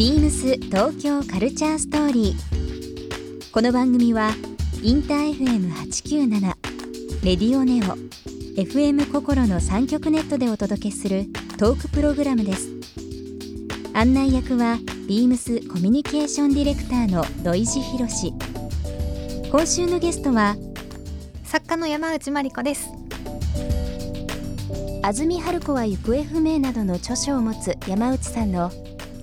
ビームス東京カルチャーストーリー。この番組はインター FM897 レディオネオ FM 心の三極ネットでお届けするトークプログラムです。案内役はビームスコミュニケーションディレクターの土井博志。今週のゲストは作家の山内真理子です安住春子は行方不明などの著書を持つ山内さんの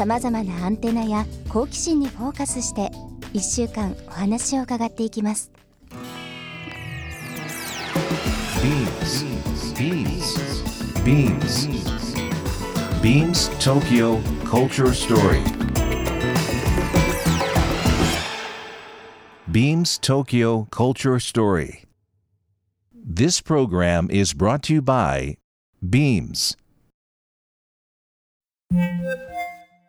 さまざまなアンテナや好奇心にフォーカスして1週間お話を伺っていきます BeamsBeamsBeamsTokyo Culture Story Beams Tokyo Culture Story This program is brought to you by Beams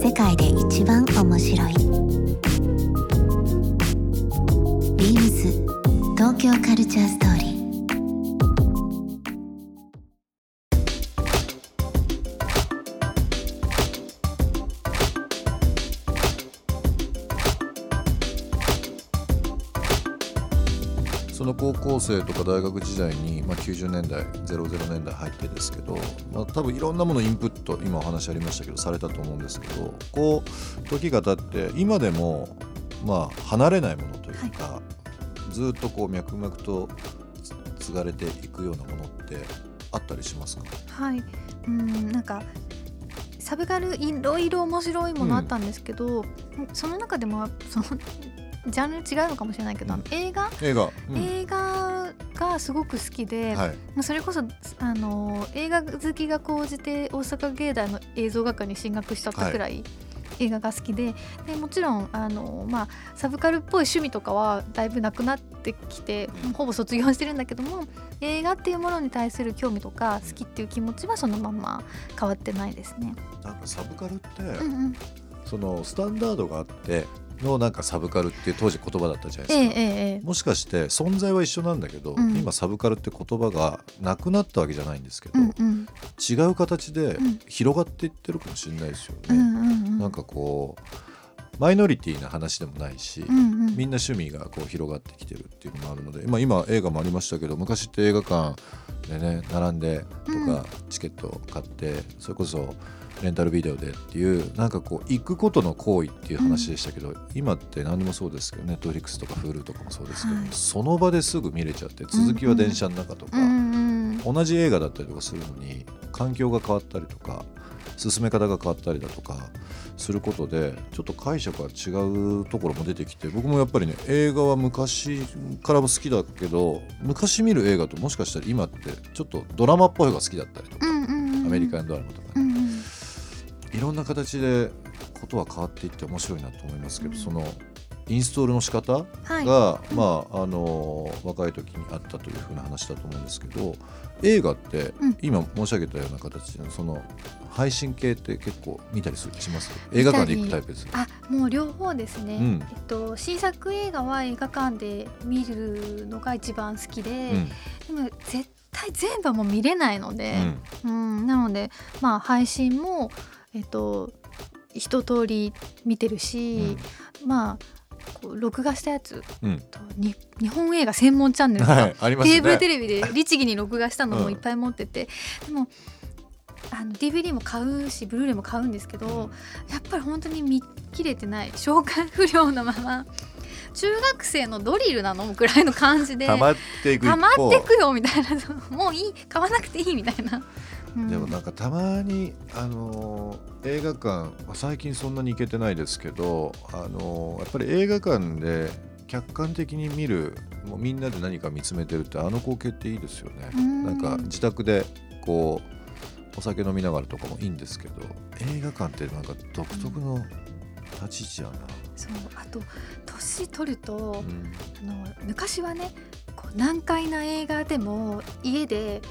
世界で一番面白い。ビームス東京カルチャーストーリー。の高校生とか大学時代に、まあ、90年代00年代入ってですけど、まあ、多分いろんなものインプット今お話ありましたけどされたと思うんですけどこう時が経って今でもまあ離れないものというか、ずっとこう脈々と継がれていくようなものってあったりしますか？はい。うんなんかサブカルいろいろ面白いものあったんですけど、その中でもそのジャンル違うのかもしれないけど、あの映画、映画、うん。映画がすごく好きで、はい。まあそれこそあの映画好きが高じて大阪芸大の映像学科に進学しちゃったくらい、映画が好きででもちろんあの、まあ、サブカルっぽい趣味とかはだいぶなくなってきてほぼ卒業してるんだけども映画っていうものに対する興味とか好きっていう気持ちはそのまんま変わってないですね。なんかサブカルって、うんうん、そのスタンダードがあってのなんかサブカルって当時言葉だったじゃないですか。えええもしかして存在は一緒なんだけど、うん。今サブカルって言葉がなくなったわけじゃないんですけど、うんうん。違う形でうん。広がっていってるかもしれないですよね。うんうんうん。なんかこうマイノリティな話でもないし、うんうん。みんな趣味がこう広がってきてるっていうのもあるので、まあ、今映画もありましたけど昔って映画館でね並んでとかチケットを買って、それこそレンタルビデオでっていうなんかこう行くことの行為っていう話でしたけど、今って何でもそうですけどネットフリックスとか Hulu とかもそうですけど、はい。その場ですぐ見れちゃって続きは電車の中とか、うんうん。同じ映画だったりとかするのに環境が変わったりとか進め方が変わったりだとかすることでちょっと解釈が違うところも出てきて僕もやっぱりね映画は昔からも好きだけど昔見る映画ともしかしたら今ってちょっとドラマっぽい方が好きだったりとか、うんうんうん。アメリカンドラマとかいろんな形でことは変わっていって面白いなと思いますけど、そのインストールの仕方はい。が、まああの若い時にあったというふうな話だと思うんですけど映画って、うん。今申し上げたような形でその配信系って結構見たりするします？映画館で行くタイプです。あもう両方ですね、うん。えっと、新作映画は映画館で見るのが一番好きで、うん。でも絶対全部はもう見れないのうで、ん。うん。なのでまあ配信もえっと一通り見てるし、まあこう録画したやつ。うん。日本映画専門チャンネルとか、はいね。ケーブルテレビで律儀に録画したのもいっぱい持ってて、でもあの DVD も買うしブルーレイも買うんですけど、やっぱり本当に見切れてない。消化不良のまま。中学生のドリルなの？くらいの感じで。溜まっていくよみたいな。もういい。買わなくていいみたいな。うん。でもなんかたまに、あのー映画館まあ最近そんなに行けてないですけど、あのーやっぱり映画館で客観的に見るもうみんなで何か見つめてるってあの光景っていいですよね。うん。なんか自宅でこうお酒飲みながらとかもいいんですけど映画館ってなんか独特の立ち位置やな、そうあと年取るとうん。あの昔はねこう難解な映画でも家で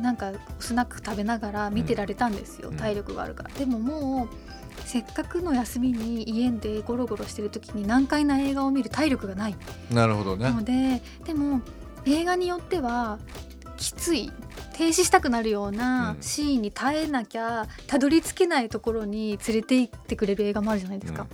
なんかスナック食べながら見てられたんですよ、うん。体力があるから。でももうせっかくの休みに家でゴロゴロしてる時に難解な映画を見る体力がない。なるほどね。のででも映画によってはきつい停止したくなるようなうん。シーンに耐えなきゃたどり着けないところに連れて行ってくれる映画もあるじゃないですか。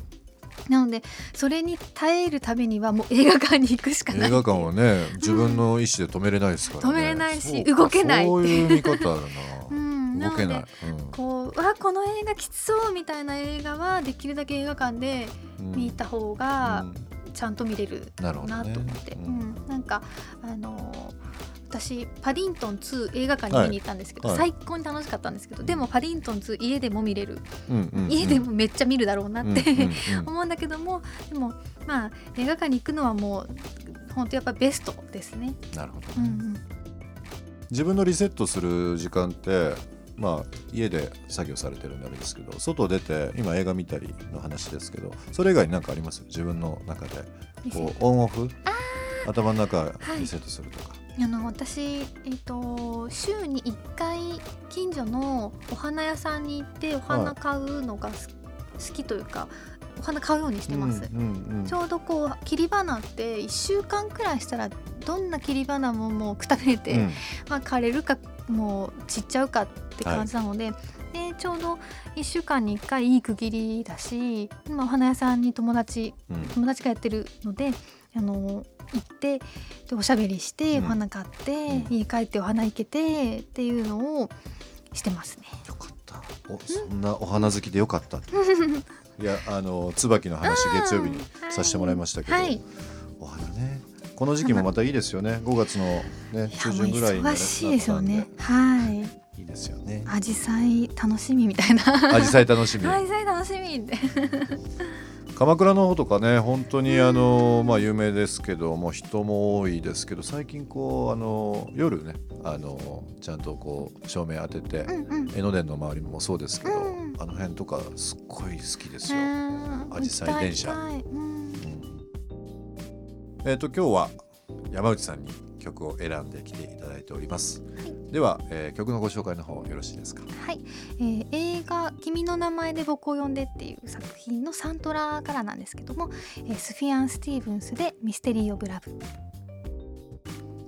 なのでそれに耐えるためにはもう映画館に行くしかない映画館はね自分の意思で止めれないですからね、止めれないし動けない。そういう見方ある うな、動けない、こうわこの映画きつそうみたいな映画はできるだけ映画館でうん。見た方がうん。ちゃんと見れるなと思って、ううん。んなんかあのー私パディントン2映画館に見に行ったんですけど、はい。最高に楽しかったんですけどでもパディントン2家でも見れる、うんうんうん。家でもめっちゃ見るだろうなって、思うんだけどもでもまあ映画館に行くのはもう本当やっぱベストですね。なるほどね、うんうん。自分のリセットする時間ってまあ家で作業されてるんであれですけど外出て今映画見たりの話ですけどそれ以外に何かあります？自分の中で。こうオンオフ？頭の中い。リセットするとか、あの私、えっと週に1回近所のお花屋さんに行ってお花買うのがす好きというかお花買うようにしてます。うんうんうん。ちょうどこう切り花って1週間くらいしたらどんな切り花ももうくたびれて、うん。まあ、枯れるかもう散っちゃうかって感じなので,、でちょうど1週間に1回いい区切りだし今お花屋さんに友達うん。友達がやってるのであの行ってでおしゃべりしてうん。お花買って、うん。家帰ってお花いけてっていうのをしてますね。よかった。おそんなお花好きでよかった。いやあの椿の話月曜日にさせてもらいましたけど、はい、お花ね。この時期もまたいいですよね。5月のね中旬ぐらいに、ね、忙しいですよね。はい。いいですよね。紫陽花楽しみみたいな。紫陽花楽しみ。紫陽花楽しみって。鎌倉の方とかね本当にあの、まあ、有名ですけども人も多いですけど最近こうあの夜ねあのちゃんとこう照明当てて、うんうん。江ノ電の周りもそうですけど、うんあの辺とかすっごい好きですよ。紫紫陽花電車うん。うんえっ、と今日は山内さんに曲を選んできていただいております。では、えー曲のご紹介の方よろしいですか？はい、えー映画「君の名前で僕を呼んで」っていう作品のサントラからなんですけども、えースフィアン・スティーブンスで「ミステリー・オブ・ラブ」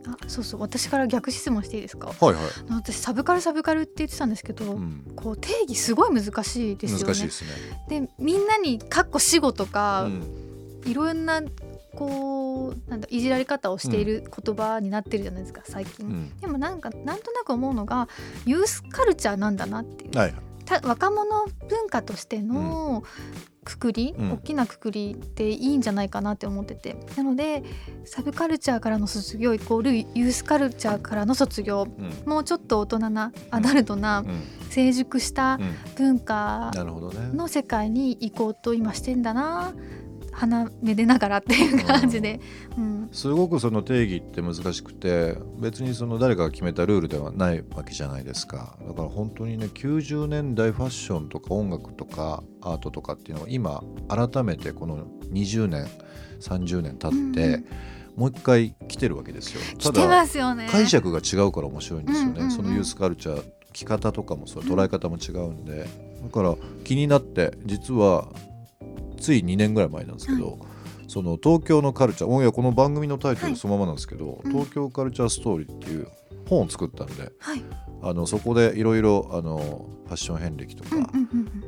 あそうそう私から逆質問していいですか？はいはい。私サブカルサブカルって言ってたんですけど、うん、こう定義すごい難しいですよね。難しいですね。でみんなに「かっこ死後」とか、うんいろんなこうなんだいじられ方をしている言葉になってるじゃないですか最近。うん。でもなんかなんとなく思うのがユースカルチャーなんだなっていう、はいた若者文化としてのくくり、うん。大きなくくりでいいんじゃないかなって思ってて。なのでサブカルチャーからの卒業イコールユースカルチャーからの卒業。うん。もうちょっと大人なアダルトなうん。成熟したうん。文化。の世界に行こうと今してんだな鼻めでながらっていう感じで、うん、すごくその定義って難しくて別にその誰かが決めたルールではないわけじゃないですか。だから本当にね90年代ファッションとか音楽とかアートとかっていうのは今改めてこの20年30年経って、うんうん。もう一回来てるわけですよ。来てますよね。解釈が違うから面白いんですよね、うんうんうん。そのユースカルチャー着方とかもそう捉え方も違うんで、だから気になって実はつい2年ぐらい前なんですけど、その東京のカルチャーもういやこの番組のタイトルはい。そのままなんですけど、うん。東京カルチャーストーリーっていう本を作ったんではい、あのそこでいろいろあのファッション遍歴とか、うんうん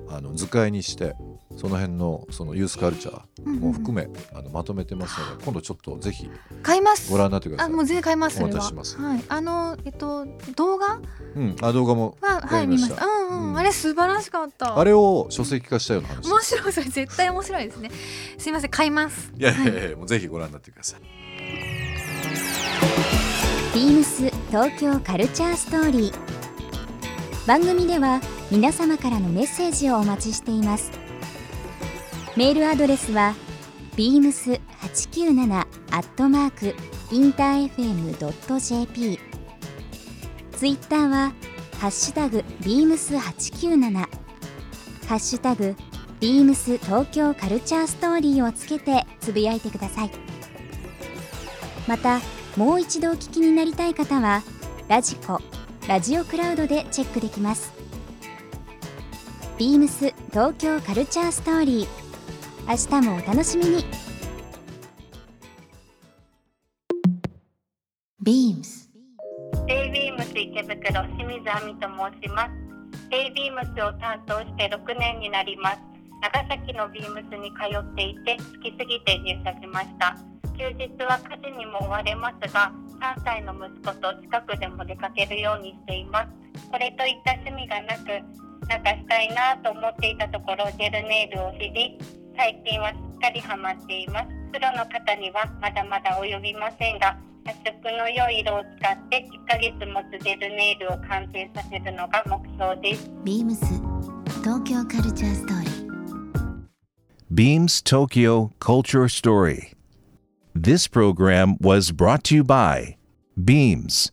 うん。あの図解にしてその辺のそのユースカルチャーも含め、あのまとめてますので今度ちょっとぜひうん、買います。ご覧になってください。あもう全然買いますお渡しします。はい。あのえっと動画？うん、あ動画もははい見ました。うんうん、うん。あれ素晴らしかった。あれを書籍化したような話。面白いそれ絶対面白いですね。すいません買います。いやいやいや、もうぜひご覧になってください。ビームス東京カルチャーストーリー。番組では皆様からのメッセージをお待ちしていますメールアドレスは beams897 アットマークインター FM.jp ツイッターはハッシュタグ beams897 ハッシュタグビームス東京カルチャーストーリーをつけてつぶやいてください。またもう一度お聞きになりたい方はラジコラジオクラウドでチェックできます。ビームス東京カルチャーストーリー。明日もお楽しみに。ビームス a ビームス池袋清水亜美と申します。A ビームスを担当して6年になります。長崎のビームスに通っていて好きすぎて入社しました。休日は家事にも追われますが3歳の息子と近くでも出かけるようにしています。これといった趣味がなくなんかしたいなと思っていたところジェルネイルを知り最近はすっかりハマっていますプロの方にはまだまだ及びませんが発色の良い色を使って1ヶ月持つジェルネイルを完成させるのが目標ですビームス東京カルチャーストーリー Beams Tokyo Culture Story. This program was brought to you by Beams.